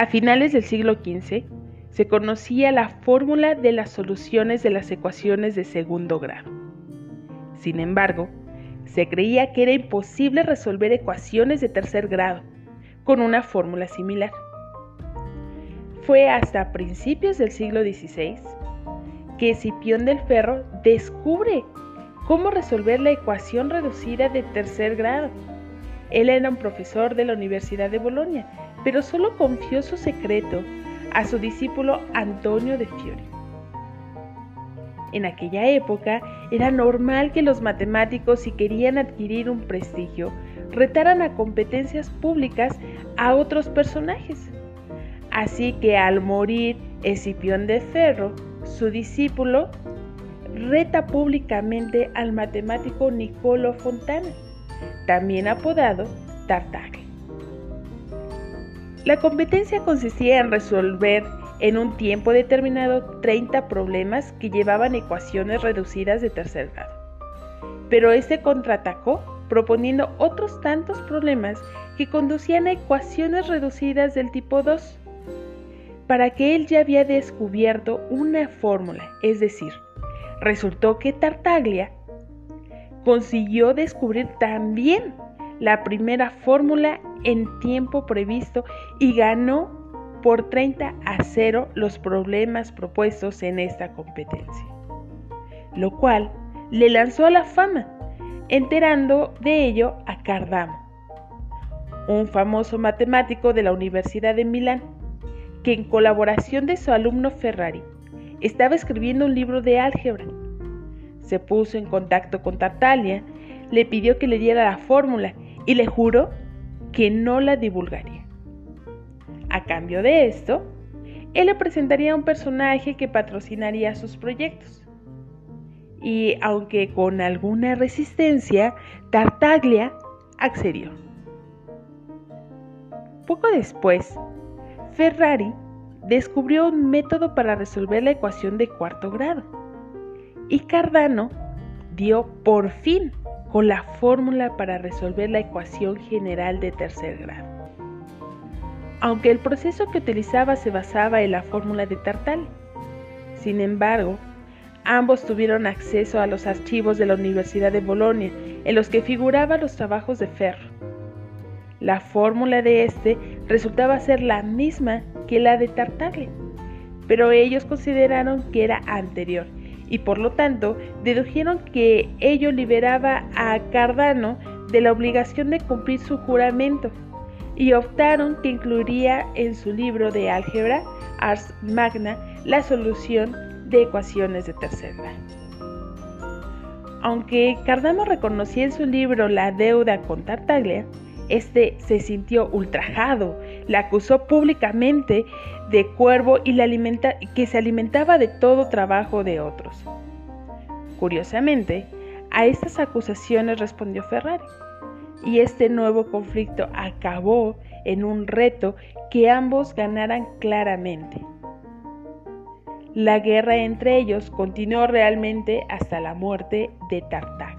A finales del siglo XV se conocía la fórmula de las soluciones de las ecuaciones de segundo grado. Sin embargo, se creía que era imposible resolver ecuaciones de tercer grado con una fórmula similar. Fue hasta principios del siglo XVI que Escipión del Ferro descubre cómo resolver la ecuación reducida de tercer grado. Él era un profesor de la Universidad de Bolonia, pero solo confió su secreto a su discípulo Antonio de Fiori. En aquella época era normal que los matemáticos, si querían adquirir un prestigio, retaran a competencias públicas a otros personajes. Así que al morir Escipión de Ferro, su discípulo reta públicamente al matemático Niccolo Fontana, también apodado Tartaglia. La competencia consistía en resolver en un tiempo determinado 30 problemas que llevaban ecuaciones reducidas de tercer grado. Pero este contraatacó proponiendo otros tantos problemas que conducían a ecuaciones reducidas del tipo 2, para que él ya había descubierto una fórmula, es decir, resultó que Tartaglia consiguió descubrir también la primera fórmula en tiempo previsto y ganó por 30 a 0 los problemas propuestos en esta competencia, lo cual le lanzó a la fama, enterando de ello a Cardano, un famoso matemático de la Universidad de Milán, que en colaboración de su alumno Ferrari estaba escribiendo un libro de álgebra. Se puso en contacto con Tartaglia, le pidió que le diera la fórmula y le juró que no la divulgaría. A cambio de esto, él le presentaría a un personaje que patrocinaría sus proyectos. Y aunque con alguna resistencia, Tartaglia accedió. Poco después, Ferrari descubrió un método para resolver la ecuación de cuarto grado y Cardano dio por fin con la fórmula para resolver la ecuación general de tercer grado. Aunque el proceso que utilizaba se basaba en la fórmula de Tartal. Sin embargo, ambos tuvieron acceso a los archivos de la Universidad de Bolonia en los que figuraban los trabajos de Ferro. La fórmula de este resultaba ser la misma que la de Tartaglia, pero ellos consideraron que era anterior y por lo tanto dedujeron que ello liberaba a Cardano de la obligación de cumplir su juramento y optaron que incluiría en su libro de álgebra Ars Magna la solución de ecuaciones de tercer grado. Aunque Cardano reconocía en su libro la deuda con Tartaglia, este se sintió ultrajado, la acusó públicamente de cuervo y que se alimentaba de todo trabajo de otros. Curiosamente, a estas acusaciones respondió Ferrari, y este nuevo conflicto acabó en un reto que ambos ganaran claramente. La guerra entre ellos continuó realmente hasta la muerte de Tartar.